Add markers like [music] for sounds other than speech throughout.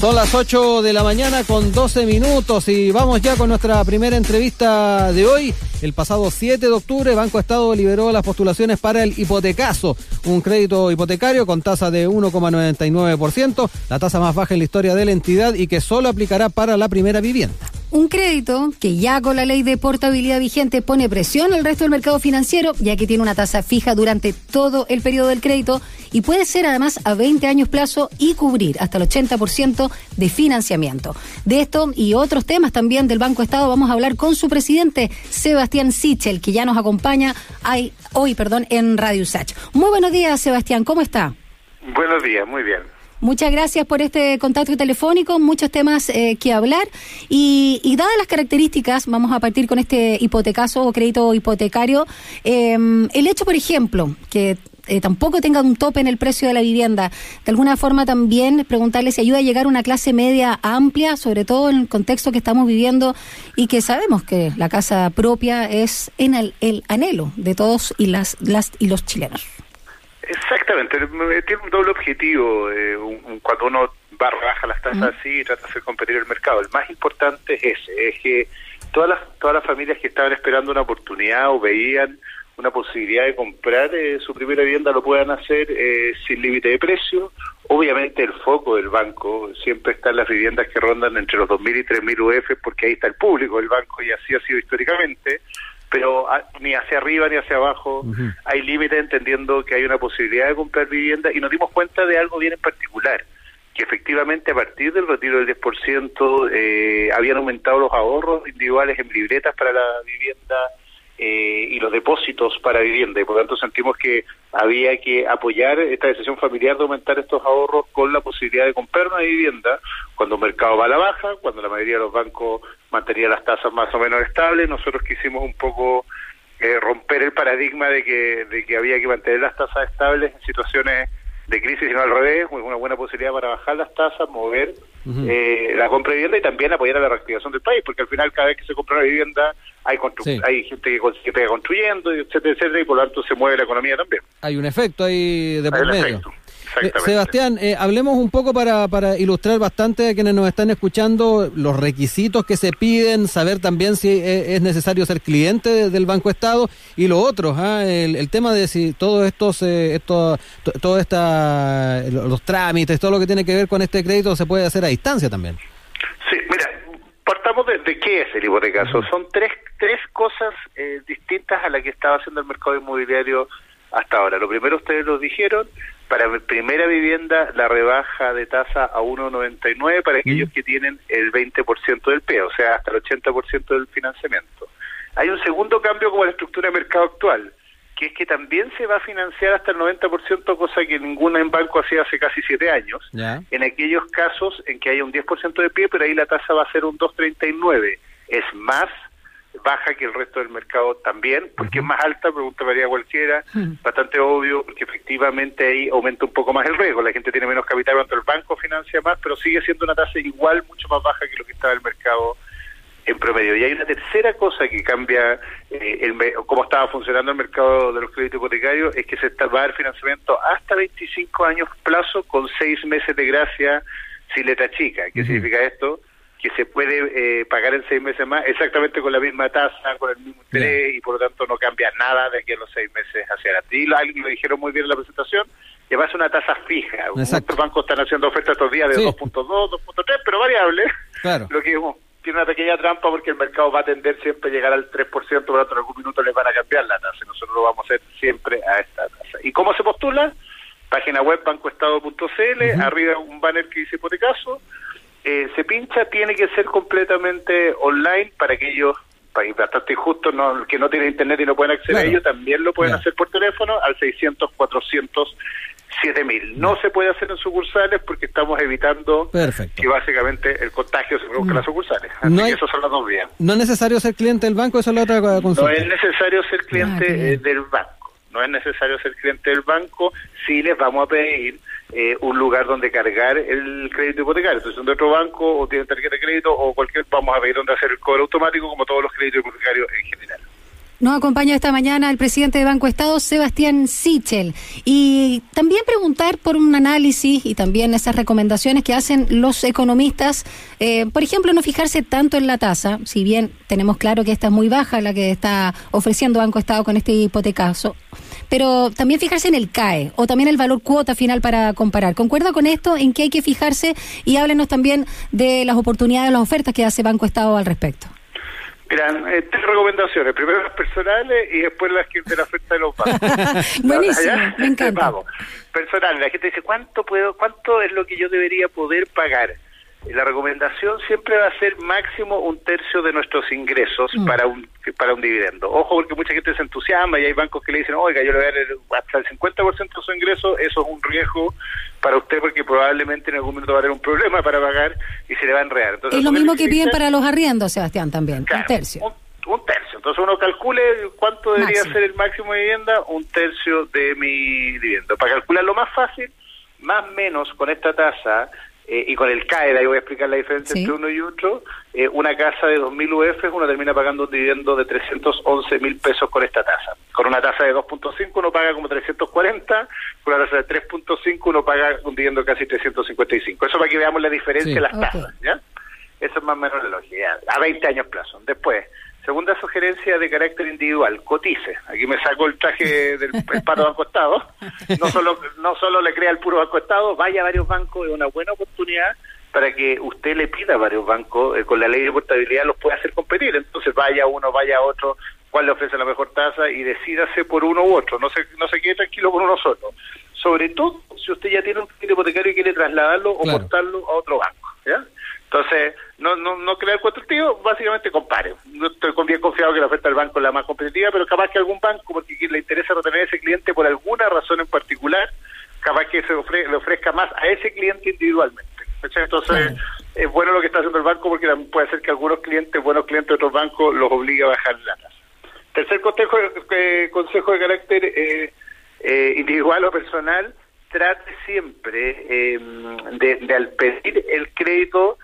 Son las 8 de la mañana con 12 minutos y vamos ya con nuestra primera entrevista de hoy. El pasado 7 de octubre, Banco Estado liberó las postulaciones para el hipotecaso, un crédito hipotecario con tasa de 1,99%, la tasa más baja en la historia de la entidad y que solo aplicará para la primera vivienda. Un crédito que ya con la ley de portabilidad vigente pone presión al resto del mercado financiero, ya que tiene una tasa fija durante todo el periodo del crédito y puede ser además a 20 años plazo y cubrir hasta el 80% de financiamiento. De esto y otros temas también del Banco Estado vamos a hablar con su presidente, Sebastián Sichel, que ya nos acompaña hoy perdón, en Radio Sach. Muy buenos días, Sebastián, ¿cómo está? Buenos días, muy bien. Muchas gracias por este contacto telefónico, muchos temas eh, que hablar y, dadas las características, vamos a partir con este hipotecaso o crédito hipotecario, em, el hecho, por ejemplo, que eh, tampoco tenga un tope en el precio de la vivienda, de alguna forma también preguntarle si ayuda a llegar a una clase media amplia, sobre todo en el contexto que estamos viviendo y que sabemos que la casa propia es en el, el anhelo de todos y las, las y los chilenos. Exactamente, tiene un doble objetivo. Eh, cuando uno va baja las tasas así y trata de hacer competir el mercado, el más importante es ese, es que todas las, todas las familias que estaban esperando una oportunidad o veían una posibilidad de comprar eh, su primera vivienda lo puedan hacer eh, sin límite de precio. Obviamente el foco del banco siempre está en las viviendas que rondan entre los 2.000 y 3.000 UF porque ahí está el público del banco y así ha sido históricamente pero ah, ni hacia arriba ni hacia abajo hay límite entendiendo que hay una posibilidad de comprar vivienda y nos dimos cuenta de algo bien en particular, que efectivamente a partir del retiro del 10% eh, habían aumentado los ahorros individuales en libretas para la vivienda, eh, y los depósitos para vivienda. Y por tanto sentimos que había que apoyar esta decisión familiar de aumentar estos ahorros con la posibilidad de comprar una vivienda cuando el mercado va a la baja, cuando la mayoría de los bancos mantenía las tasas más o menos estables, nosotros quisimos un poco eh, romper el paradigma de que, de que había que mantener las tasas estables en situaciones de crisis, sino al revés, una buena posibilidad para bajar las tasas, mover eh, la compra de vivienda y también apoyar a la reactivación del país, porque al final cada vez que se compra una vivienda hay, hay gente que, sigue construyendo, etcétera, etcétera, y por lo tanto se mueve la economía también. Hay un efecto ahí de por medio. Eh, Sebastián, eh, hablemos un poco para, para ilustrar bastante a quienes nos están escuchando los requisitos que se piden, saber también si e, es necesario ser cliente del Banco Estado y lo otro, ¿ah? el, tema de si todos estos, eh, estos todo esta, los trámites, todo lo que tiene que ver con este crédito se puede hacer a distancia también. Sí, mira, partamos de, qué es el hipotecaso. Son tres, tres cosas distintas a las que estaba haciendo el mercado inmobiliario hasta ahora. Lo primero ustedes lo dijeron, para primera vivienda la rebaja de tasa a 1,99 para aquellos que tienen el 20% del PEA, o sea, hasta el 80% del financiamiento. Hay un segundo cambio como la estructura de mercado actual, que es que también se va a financiar hasta el 90%, cosa que ninguna en banco hacía hace casi siete años, en aquellos casos en que haya un 10% de pie, pero ahí la tasa va a ser un 2,39. Es más baja que el resto del mercado también, porque es más alta, pregunta María cualquiera, bastante obvio, porque efectivamente ahí aumenta un poco más el riesgo, la gente tiene menos capital cuando el banco financia más, pero sigue siendo una tasa igual, mucho más baja que lo que estaba el mercado en promedio. Y hay una tercera cosa que cambia eh, el, cómo estaba funcionando el mercado de los créditos hipotecarios, es que se está, va a dar financiamiento hasta 25 años plazo con 6 meses de gracia sin letra chica. ¿Qué significa esto? Que se puede eh, pagar en seis meses más exactamente con la misma tasa, con el mismo interés y por lo tanto no cambia nada de aquí a los seis meses hacia adelante. Y lo, dijeron muy bien en la presentación, que va a ser una tasa fija. Muchos bancos están haciendo ofertas estos días de 2.2, 2.3, pero variable. Claro. Lo que tiene una pequeña trampa porque el mercado va a tender siempre a llegar al 3%, por lo tanto en algún minuto les van a cambiar la tasa. Nosotros lo vamos a hacer siempre a esta tasa. ¿Y cómo se postula? Página web bancoestado.cl, arriba un banner que dice hipotecaso, eh, se pincha tiene que ser completamente online para aquellos país bastante injusto no, que no tienen internet y no pueden acceder a ello, también lo pueden hacer por teléfono al 600 400 7000. No se puede hacer en sucursales porque estamos evitando que básicamente el contagio se produzca en las sucursales. Así no que son las dos vías. ¿No es necesario ser cliente del banco? Eso es la otra consulta. No es necesario ser cliente ah, eh, del banco. No es necesario ser cliente del banco. Sí les vamos a pedir eh, un lugar donde cargar el crédito hipotecario. Entonces, de otro banco o tienen tarjeta de crédito o cualquier, vamos a ver dónde hacer el cobro automático como todos los créditos hipotecarios en general. Nos acompaña esta mañana el presidente de Banco Estado, Sebastián Sichel. Y también preguntar por un análisis y también esas recomendaciones que hacen los economistas. Eh, por ejemplo, no fijarse tanto en la tasa, si bien tenemos claro que esta es muy baja, la que está ofreciendo Banco Estado con este hipotecaso. Pero también fijarse en el CAE o también el valor cuota final para comparar. ¿Concuerda con esto? ¿En qué hay que fijarse? Y háblenos también de las oportunidades, las ofertas que hace Banco Estado al respecto. Miran, eh, tres recomendaciones. Primero las personales y después las que de la oferta de los bancos. [laughs] [laughs] Buenísimo, me encanta. Vamos. Personales. La gente dice, ¿cuánto puedo, cuánto es lo que yo debería poder pagar? La recomendación siempre va a ser máximo un tercio de nuestros ingresos mm. para un para un dividendo. Ojo, porque mucha gente se entusiasma y hay bancos que le dicen, oiga, yo le voy a dar hasta el 50% de su ingreso, eso es un riesgo para usted porque probablemente en algún momento va a haber un problema para pagar y se le va a enredar. Entonces, es lo mismo que piden para los arriendos, Sebastián, también, un tercio. Un, tercio. Entonces uno calcule cuánto debería ser el máximo de vivienda, un tercio de mi dividendo. Para calcular lo más fácil, más menos con esta tasa eh, y con el CAE, ahí voy a explicar la diferencia entre uno y otro, eh, una casa de 2.000 UF, uno termina pagando un dividendo de 311 mil pesos con esta tasa. Con una tasa de 2.5 uno paga como 340, con una tasa de 3.5 uno paga un dividendo casi 355. Eso para que veamos la diferencia de las tasas, ¿ya? Eso es más o menos la lógica, a 20 años plazo. Después, Segunda sugerencia de carácter individual, cotice. Aquí me saco el traje del [laughs] pato Banco Estado. No solo, no solo le crea el puro Banco Estado, vaya a varios bancos, es una buena oportunidad para que usted le pida a varios bancos, eh, con la ley de portabilidad los pueda hacer competir. Entonces vaya uno, vaya otro, cuál le ofrece la mejor tasa y decídase por uno u otro. No se, no se quede tranquilo con uno solo. Sobre todo si usted ya tiene un crédito hipotecario y quiere trasladarlo o portarlo a otro banco. ¿ya? Entonces, no, no, no crear tío, básicamente compare. No estoy bien confiado que la oferta del banco es la más competitiva, pero capaz que algún banco, porque le interesa retener a ese cliente por alguna razón en particular, capaz que se le ofrezca más a ese cliente individualmente. Entonces, es bueno lo que está haciendo el banco porque puede ser que algunos clientes, buenos clientes de otros bancos, los obligue a bajar la tasa. Tercer consejo, eh, consejo de carácter eh, eh, individual o personal, trate siempre de, de al pedir el crédito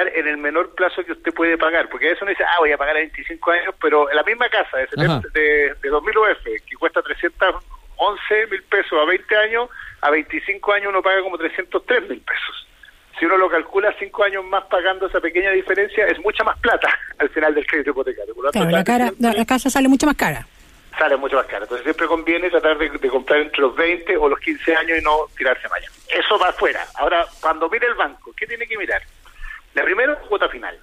en el menor plazo que usted puede pagar, porque a eso uno dice, ah, voy a pagar a 25 años, pero en la misma casa de, de, de 2000 UF, que cuesta 311 mil pesos a 20 años, a 25 años uno paga como 303 mil pesos. Si uno lo calcula cinco años más pagando esa pequeña diferencia, es mucha más plata [laughs] al final del crédito hipotecario. la, cara, la casa sale mucho más cara sale mucho más cara. Entonces siempre conviene tratar de, comprar entre los 20 o los 15 años y no tirarse más allá. Eso va afuera. Ahora, cuando mire el banco, ¿qué tiene que mirar? La primera es cuota final,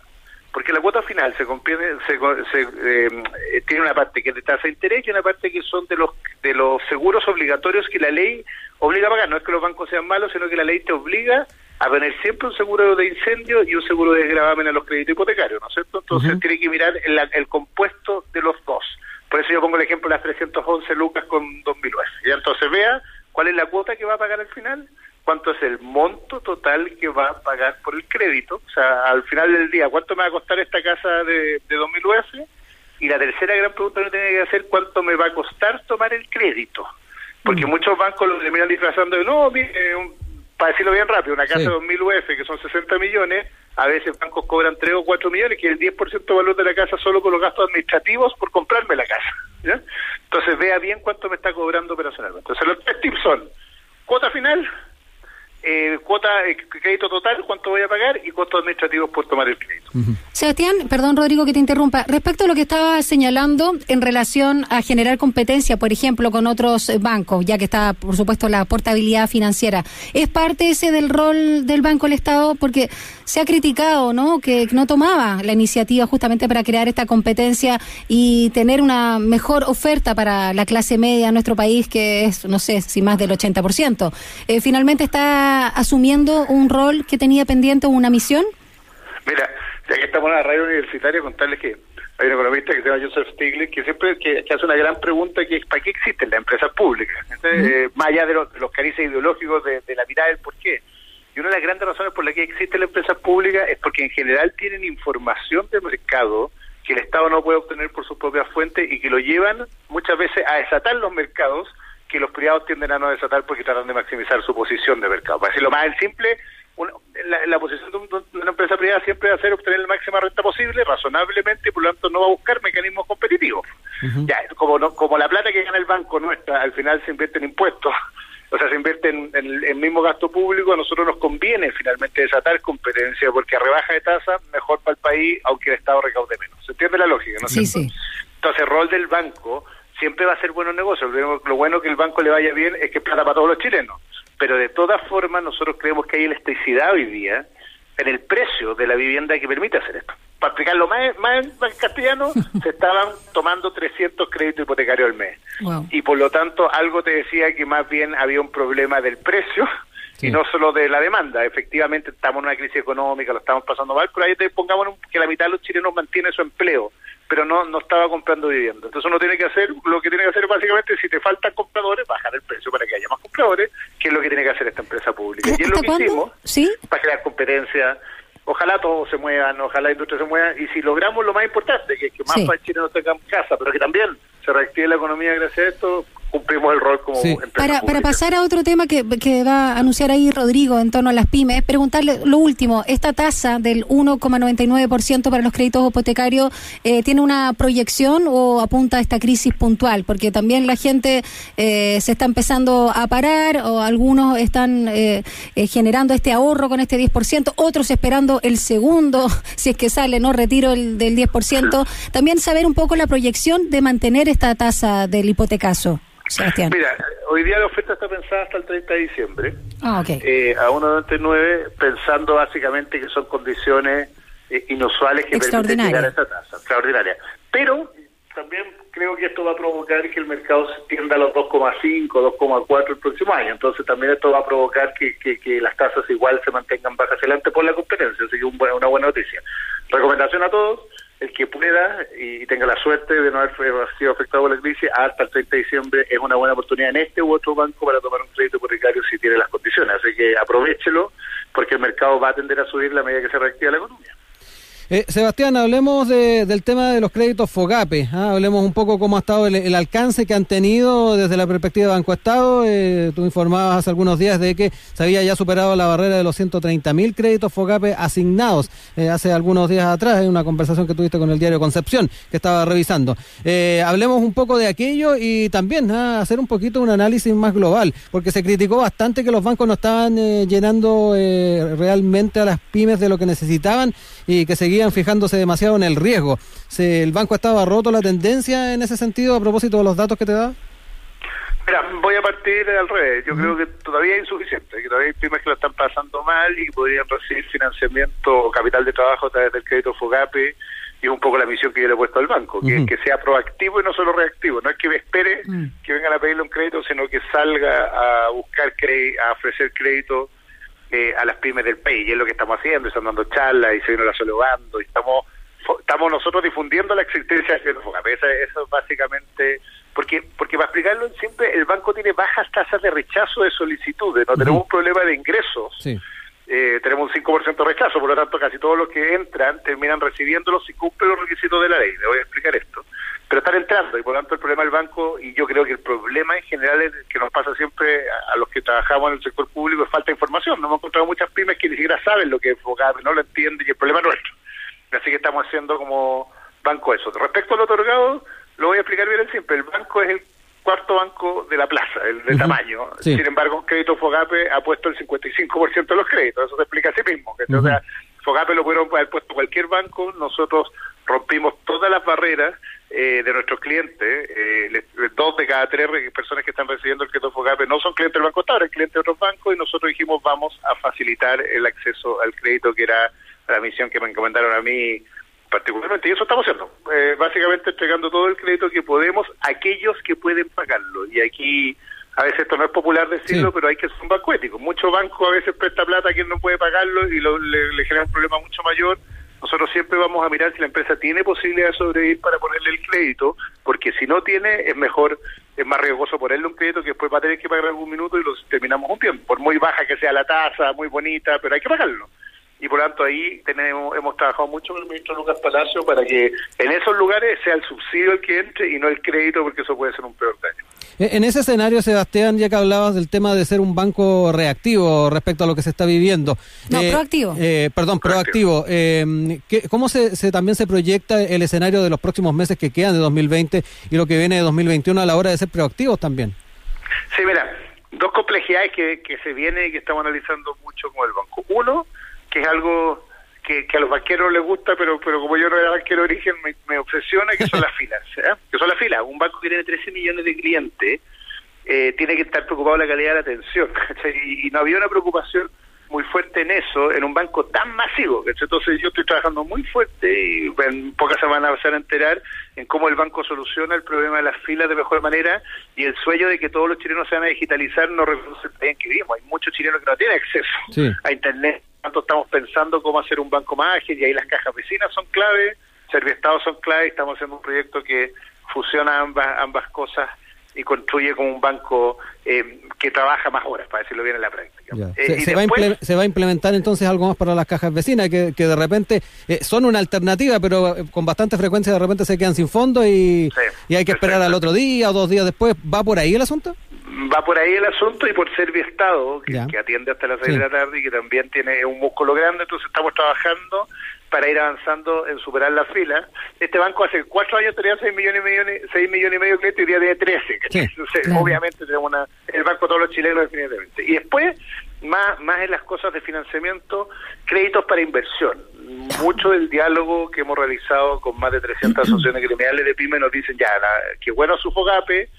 porque la cuota final se, se, eh, tiene una parte que es de tasa de interés y una parte que son de los de los seguros obligatorios que la ley obliga a pagar. No es que los bancos sean malos, sino que la ley te obliga a tener siempre un seguro de incendio y un seguro de gravamen a los créditos hipotecarios, ¿no es cierto? Entonces tiene que mirar el, el, compuesto de los dos. Por eso yo pongo el ejemplo de las 311 lucas con 2.000 Y entonces vea cuál es la cuota que va a pagar al final cuánto es el monto total que va a pagar por el crédito, o sea, al final del día, cuánto me va a costar esta casa de, de 2000 UF, y la tercera gran pregunta que tiene que hacer, cuánto me va a costar tomar el crédito, porque mm. muchos bancos lo terminan disfrazando de, no, para decirlo bien rápido, una casa de 2000 UF, que son 60 millones, a veces bancos cobran 3 o 4 millones, que es el 10% de valor de la casa solo por los gastos administrativos por comprarme la casa. Entonces vea bien cuánto me está cobrando operacionalmente. Entonces los tres tips son, cuota final, eh, cuota, eh, crédito total, cuánto voy a pagar y costos administrativos por tomar el crédito. Sebastián, perdón Rodrigo que te interrumpa, respecto a lo que estaba señalando en relación a generar competencia, por ejemplo, con otros bancos, ya que está, por supuesto, la portabilidad financiera, ¿es parte ese del rol del Banco del Estado? Porque se ha criticado, ¿no?, que no tomaba la iniciativa justamente para crear esta competencia y tener una mejor oferta para la clase media en nuestro país, que es, no sé, si más del 80%. Eh, finalmente está asumiendo un rol que tenía pendiente o una misión? Mira, ya que estamos en la radio universitaria, contarles que hay un economista que se llama Joseph Stiglitz que siempre que, hace una gran pregunta que es ¿para qué existen las empresas públicas? Eh, más allá de, los, de carices ideológicos de, la mirada del por qué. Y una de las grandes razones por las que existen las empresas públicas es porque en general tienen información de mercado que el Estado no puede obtener por sus propias fuentes y que lo llevan muchas veces a desatar los mercados que los privados tienden a no desatar porque tratan de maximizar su posición de mercado. Para decirlo más en simple, la, posición de, una empresa privada siempre va a ser obtener la máxima renta posible, razonablemente, y por lo tanto no va a buscar mecanismos competitivos. Ya, como, no, como la plata que gana el banco nuestra, al final se invierte en impuestos, [laughs] o sea, se invierte en, el mismo gasto público, a nosotros nos conviene finalmente desatar competencia, porque a rebaja de tasa, mejor para el país, aunque el Estado recaude menos. ¿Se entiende la lógica? ¿no sí, sí. Entonces, el rol del banco siempre va a ser buenos negocios. Lo bueno que el banco le vaya bien es que es plata para todos los chilenos. Pero de todas formas, nosotros creemos que hay elasticidad hoy día en el precio de la vivienda que permite hacer esto. Para explicarlo más, más, en castellano, [laughs] se estaban tomando 300 créditos hipotecarios al mes. Y por lo tanto, algo te decía que más bien había un problema del precio y no solo de la demanda. Efectivamente, estamos en una crisis económica, lo estamos pasando mal, pero ahí te pongamos que la mitad de los chilenos mantiene su empleo pero no no estaba comprando vivienda. Entonces uno tiene que hacer, lo que tiene que hacer básicamente, si te faltan compradores, bajar el precio para que haya más compradores, que es lo que tiene que hacer esta empresa pública. Y es lo que hicimos para crear competencia. Ojalá todos se muevan, ojalá la industria se mueva, y si logramos lo más importante, que, que más sí. chilenos tengan casa, pero que también se reactive la economía gracias a esto, cumplimos el rol como empresa para, para pasar a otro tema que, que, va a anunciar ahí Rodrigo en torno a las pymes, preguntarle lo último, esta tasa del 1,99% para los créditos hipotecarios, eh, ¿tiene una proyección o apunta a esta crisis puntual? Porque también la gente eh, se está empezando a parar o algunos están eh, generando este ahorro con este 10%, otros esperando el segundo, [laughs] si es que sale, no retiro el del 10%. También saber un poco la proyección de mantener esta tasa del Mira, hoy día la oferta está pensada hasta el 30 de diciembre. Ah, okay. eh, a 1.99, pensando básicamente que son condiciones eh, inusuales que permiten llegar a esta tasa, extraordinaria. Pero también creo que esto va a provocar que el mercado se tienda a los 2,5, 2,4 el próximo año. Entonces también esto va a provocar que, que, las tasas igual se mantengan bajas adelante por la competencia. Así que un, una buena noticia. Recomendación a todos el que pueda y tenga la suerte de no haber sido afectado por la crisis hasta el 30 de diciembre es una buena oportunidad en este u otro banco para tomar un crédito hipotecario si tiene las condiciones. Así que aprovechelo porque el mercado va a tender a subir la medida que se reactiva la economía. Eh, Sebastián, hablemos del tema de los créditos FOGAPE. ¿ah? Hablemos un poco cómo ha estado el, alcance que han tenido desde la perspectiva de Banco Estado. Eh, tú informabas hace algunos días de que se había ya superado la barrera de los 130 mil créditos FOGAPE asignados eh, hace algunos días atrás, en una conversación que tuviste con el diario Concepción, que estaba revisando. hablemos un poco de aquello y también ¿ah? hacer un poquito un análisis más global, porque se criticó bastante que los bancos no estaban llenando realmente a las pymes de lo que necesitaban y que seguían fijándose demasiado en el riesgo. ¿El banco estaba roto la tendencia en ese sentido a propósito de los datos que te da? Mira, voy a partir al revés. Yo creo que todavía es insuficiente, que todavía hay pymes que lo están pasando mal y podrían recibir financiamiento o capital de trabajo a través del crédito FOGAPE y es un poco la misión que yo le he puesto al banco, que, que sea proactivo y no solo reactivo. No es que me espere mm. que vengan a pedirle un crédito, sino que salga a buscar, a ofrecer crédito eh, a las pymes del país, y es lo que estamos haciendo, están dando charlas y se viene la y estamos estamos nosotros difundiendo la existencia de. Eso, eso es básicamente, porque porque para explicarlo siempre, el banco tiene bajas tasas de rechazo de solicitudes, no tenemos un problema de ingresos. Eh, tenemos un 5% de rechazo, por lo tanto casi todos los que entran terminan recibiéndolos si cumplen los requisitos de la ley. Le voy a explicar esto pero están entrando y por lo tanto el problema del banco y yo creo que el problema en general es que nos pasa siempre a, los que trabajamos en el sector público es falta de información. Nos hemos encontrado muchas pymes que ni siquiera saben lo que es FOGAPE, no lo entienden y el problema es nuestro. Así que estamos haciendo como banco eso. Respecto al otorgado, lo voy a explicar bien el simple. El banco es el cuarto banco de la plaza, el de tamaño. Sin embargo, crédito FOGAPE ha puesto el 55% de los créditos. Eso se explica a sí mismo. O sea, FOGAPE lo pudieron haber puesto cualquier banco. Nosotros rompimos todas las barreras eh, de nuestros clientes, eh, dos de cada tres personas que están recibiendo el crédito FOGAPE no son clientes del Banco Estado, es clientes de otros bancos y nosotros dijimos vamos a facilitar el acceso al crédito que era la misión que me encomendaron a mí particularmente y eso estamos haciendo, eh, básicamente entregando todo el crédito que podemos a aquellos que pueden pagarlo y aquí a veces esto no es popular decirlo, pero hay que ser un banco ético. Muchos bancos a veces presta plata a quien no puede pagarlo y le, le genera un problema mucho mayor nosotros siempre vamos a mirar si la empresa tiene posibilidad de sobrevivir para ponerle el crédito, porque si no tiene, es mejor, es más riesgoso ponerle un crédito que después va a tener que pagar algún minuto y lo terminamos un tiempo, por muy baja que sea la tasa, muy bonita, pero hay que pagarlo. Y por lo tanto ahí tenemos, hemos trabajado mucho con el ministro Lucas Palacio para que en esos lugares sea el subsidio el que entre y no el crédito porque eso puede ser un peor daño. E, en ese escenario, Sebastián, ya que hablabas del tema de ser un banco reactivo respecto a lo que se está viviendo. No, eh, proactivo. Eh, perdón, proactivo. Eh, ¿Cómo se, se, también se proyecta el escenario de los próximos meses que quedan de 2020 y lo que viene de 2021 a la hora de ser proactivos también? Sí, mira, dos complejidades que, que se vienen y que estamos analizando mucho con el banco. Uno, que es algo que, a los banqueros les gusta, pero pero como yo no era banquero de origen, me, obsesiona, que son las [laughs] filas. ¿eh? Que son las filas. Un banco que tiene 13 millones de clientes eh, tiene que estar preocupado de la calidad de la atención. [laughs] Y, no había una preocupación muy fuerte en eso, en un banco tan masivo. Entonces yo estoy trabajando muy fuerte y en pocas semanas vas a enterar en cómo el banco soluciona el problema de las filas de mejor manera y el sueño de que todos los chilenos se van a digitalizar no reconoce el país en que vivimos. Hay muchos chilenos que no tienen acceso a Internet tanto estamos pensando cómo hacer un banco más ágil y ahí las cajas vecinas son clave, Serviestado son clave, estamos haciendo un proyecto que fusiona ambas, ambas cosas y construye como un banco eh, que trabaja más horas, para decirlo bien en la práctica. Eh, se, va a implementar entonces algo más para las cajas vecinas, que, que de repente eh, son una alternativa, pero con bastante frecuencia de repente se quedan sin fondo y, y hay que esperar al otro día o dos días después. ¿Va por ahí el asunto? Va por ahí el asunto y por ser Estado, que, que, atiende hasta las seis de la tarde y que también tiene un músculo grande, entonces estamos trabajando para ir avanzando en superar la fila. Este banco hace cuatro años tenía seis millones y medio, seis millones y medio de clientes y hoy día tiene trece. entonces, obviamente tenemos una, el banco de todos los chilenos definitivamente. Y después, más, más en las cosas de financiamiento, créditos para inversión. Mucho del diálogo que hemos realizado con más de 300 asociaciones criminales de PYME nos dicen ya, que bueno su FOGAPE,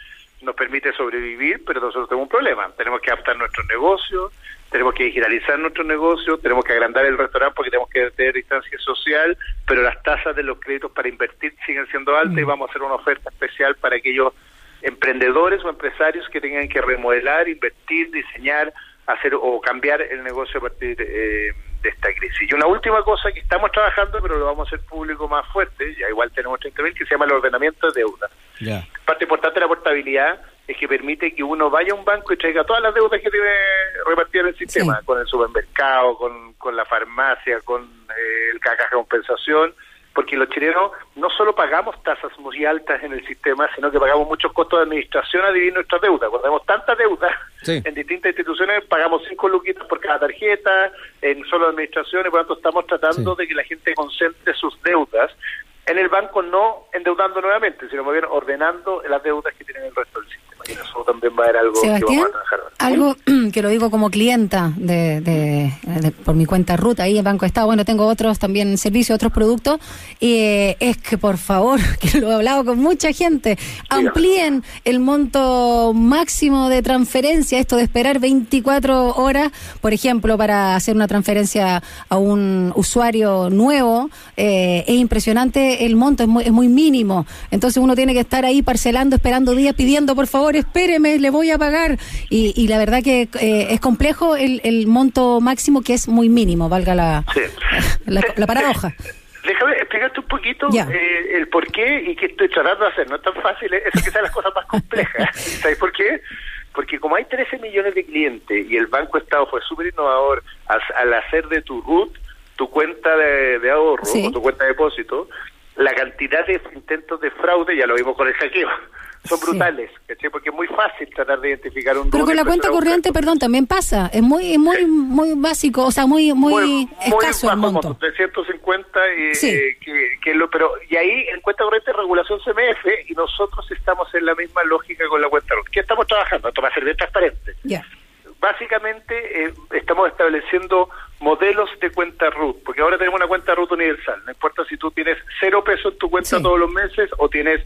nos permite sobrevivir, pero nosotros tenemos un problema. Tenemos que adaptar nuestros negocios, tenemos que digitalizar nuestros negocios, tenemos que agrandar el restaurante porque tenemos que tener distancia social, pero las tasas de los créditos para invertir siguen siendo altas y mm. vamos a hacer una oferta especial para aquellos emprendedores o empresarios que tengan que remodelar, invertir, diseñar, hacer o cambiar el negocio a partir de, eh, de esta crisis. Y una última cosa que estamos trabajando, pero lo vamos a hacer público más fuerte, ya igual tenemos 30.000, que se llama el ordenamiento de deuda. Parte importante de la portabilidad es que permite que uno vaya a un banco y traiga todas las deudas que tiene repartidas en el sistema, con el supermercado, con, con la farmacia, con eh, el caja de compensación, porque los chilenos no solo pagamos tasas muy altas en el sistema, sino que pagamos muchos costos de administración a dividir nuestra deuda. Cuando tenemos tanta deuda en distintas instituciones, pagamos cinco luquitas por cada tarjeta, en solo administración, y por lo tanto estamos tratando de que la gente concentre sus deudas en el banco, no endeudando nuevamente, sino más bien ordenando las deudas que tienen el resto del sistema eso también va a ser algo que vamos a trabajar. Algo [clears throat] que lo digo como clienta de, por mi cuenta ruta ahí en Banco Estado, bueno, tengo otros también servicios, otros productos, y es que por favor, [laughs] que lo he hablado con mucha gente, amplíen el monto máximo de transferencia, esto de esperar 24 horas, por ejemplo, para hacer una transferencia a un usuario nuevo, eh, es impresionante, el monto es muy, es muy mínimo, entonces uno tiene que estar ahí parcelando, esperando días, pidiendo por favor espéreme, le voy a pagar. Y, la verdad que eh, es complejo el, el, monto máximo que es muy mínimo, valga la, la, paradoja. Déjame explicarte un poquito eh, el por qué y qué estoy tratando de hacer. No es tan fácil, es que sean las cosas más complejas. [laughs] ¿Sabes por qué? Porque como hay 13 millones de clientes y el Banco Estado fue súper innovador al, hacer de tu RUT tu cuenta de, ahorro o tu cuenta de depósito, la cantidad de intentos de fraude, ya lo vimos con el saqueo, son brutales, Porque es muy fácil tratar de identificar un Pero con la cuenta corriente, perdón, también pasa, es muy muy muy básico, o sea, muy muy, escaso el monto. De 150 y eh, que, lo pero y ahí en cuenta corriente regulación CMF y nosotros estamos en la misma lógica con la cuenta ¿Qué estamos trabajando? Esto va a ser bien transparente. Básicamente eh, estamos estableciendo modelos de cuenta RUT, porque ahora tenemos una cuenta RUT universal, no importa si tú tienes cero pesos en tu cuenta todos los meses o tienes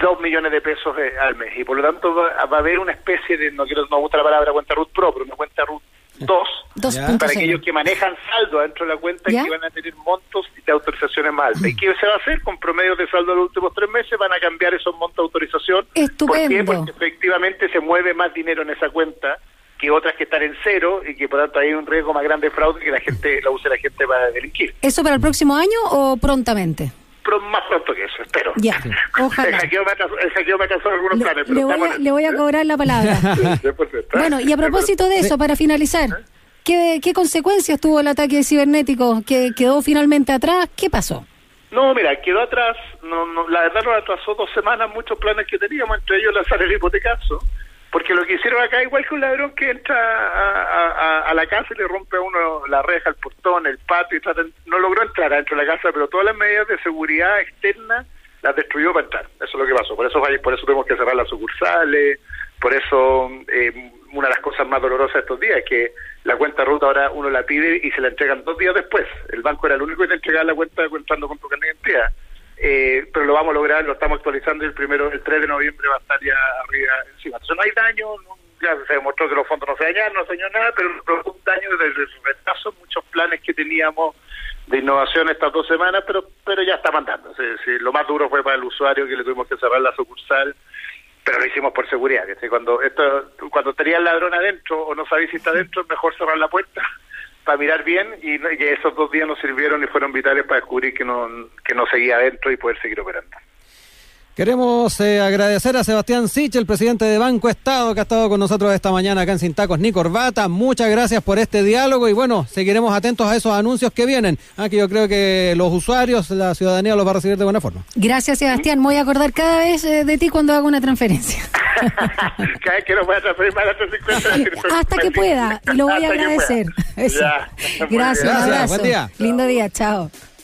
dos millones de pesos eh, al mes, y por lo tanto va, a haber una especie de, no quiero, no me gusta la palabra cuenta RUT Pro, pero una cuenta RUT 2, para aquellos que manejan saldo dentro de la cuenta y que van a tener montos de autorizaciones más altas. ¿Y qué se va a hacer? Con promedios de saldo de los últimos tres meses van a cambiar esos montos de autorización. Estupendo. ¿Por qué? Porque efectivamente se mueve más dinero en esa cuenta que otras que están en cero y que por tanto hay un riesgo más grande de fraude que la gente la use la gente para delinquir. ¿Eso para el próximo año o prontamente? Más pronto que eso, espero. Ya, [laughs] ojalá. El me atrasó, algunos planes, pero le voy, a, le voy a cobrar la palabra. [laughs] bueno, y a propósito de eso, para finalizar. ¿Qué, ¿Qué consecuencias tuvo el ataque cibernético? ¿Que quedó finalmente atrás? ¿Qué pasó? No, mira, quedó atrás, no, no, la verdad nos atrasó dos semanas muchos planes que teníamos, entre ellos lanzar el hipotecazo, porque lo que hicieron acá, igual que un ladrón que entra a, la casa y le rompe a uno la reja, el portón, el patio, y no logró entrar adentro de la casa, pero todas las medidas de seguridad externa las destruyó para entrar. Eso es lo que pasó. Por eso, por eso tuvimos que cerrar las sucursales, por eso eh, una de las cosas más dolorosas de estos días es que la cuenta ruta ahora uno la pide y se la entregan dos días después. El banco era el único que te entregaba la cuenta contando con tu identidad. Eh, pero lo vamos a lograr, lo estamos actualizando y el primero, el 3 de noviembre va a estar ya arriba encima. Entonces no hay daño, ya se demostró que los fondos no se dañaron, no se dañó nada, pero un daño desde el retraso, muchos planes que teníamos de innovación estas dos semanas, pero pero ya está mandando. lo más duro fue para el usuario que le tuvimos que cerrar la sucursal pero lo hicimos por seguridad. Que cuando esto, cuando tenía el ladrón adentro o no sabéis si está adentro, es mejor cerrar la puerta para mirar bien y, esos dos días nos sirvieron y fueron vitales para descubrir que no, que no seguía adentro y poder seguir operando. Queremos eh, agradecer a Sebastián Sich, el presidente de Banco Estado, que ha estado con nosotros esta mañana acá en Sin Tacos ni Corbata. Muchas gracias por este diálogo y bueno, seguiremos atentos a esos anuncios que vienen. Aquí ah, yo creo que los usuarios, la ciudadanía los va a recibir de buena forma. Gracias, Sebastián. voy a acordar cada vez eh, de ti cuando haga una transferencia. [laughs] cada vez que nos voy a transferir más de Hasta que pueda, y lo voy a agradecer. Gracias, un abrazo. Buen día. Lindo día, chao.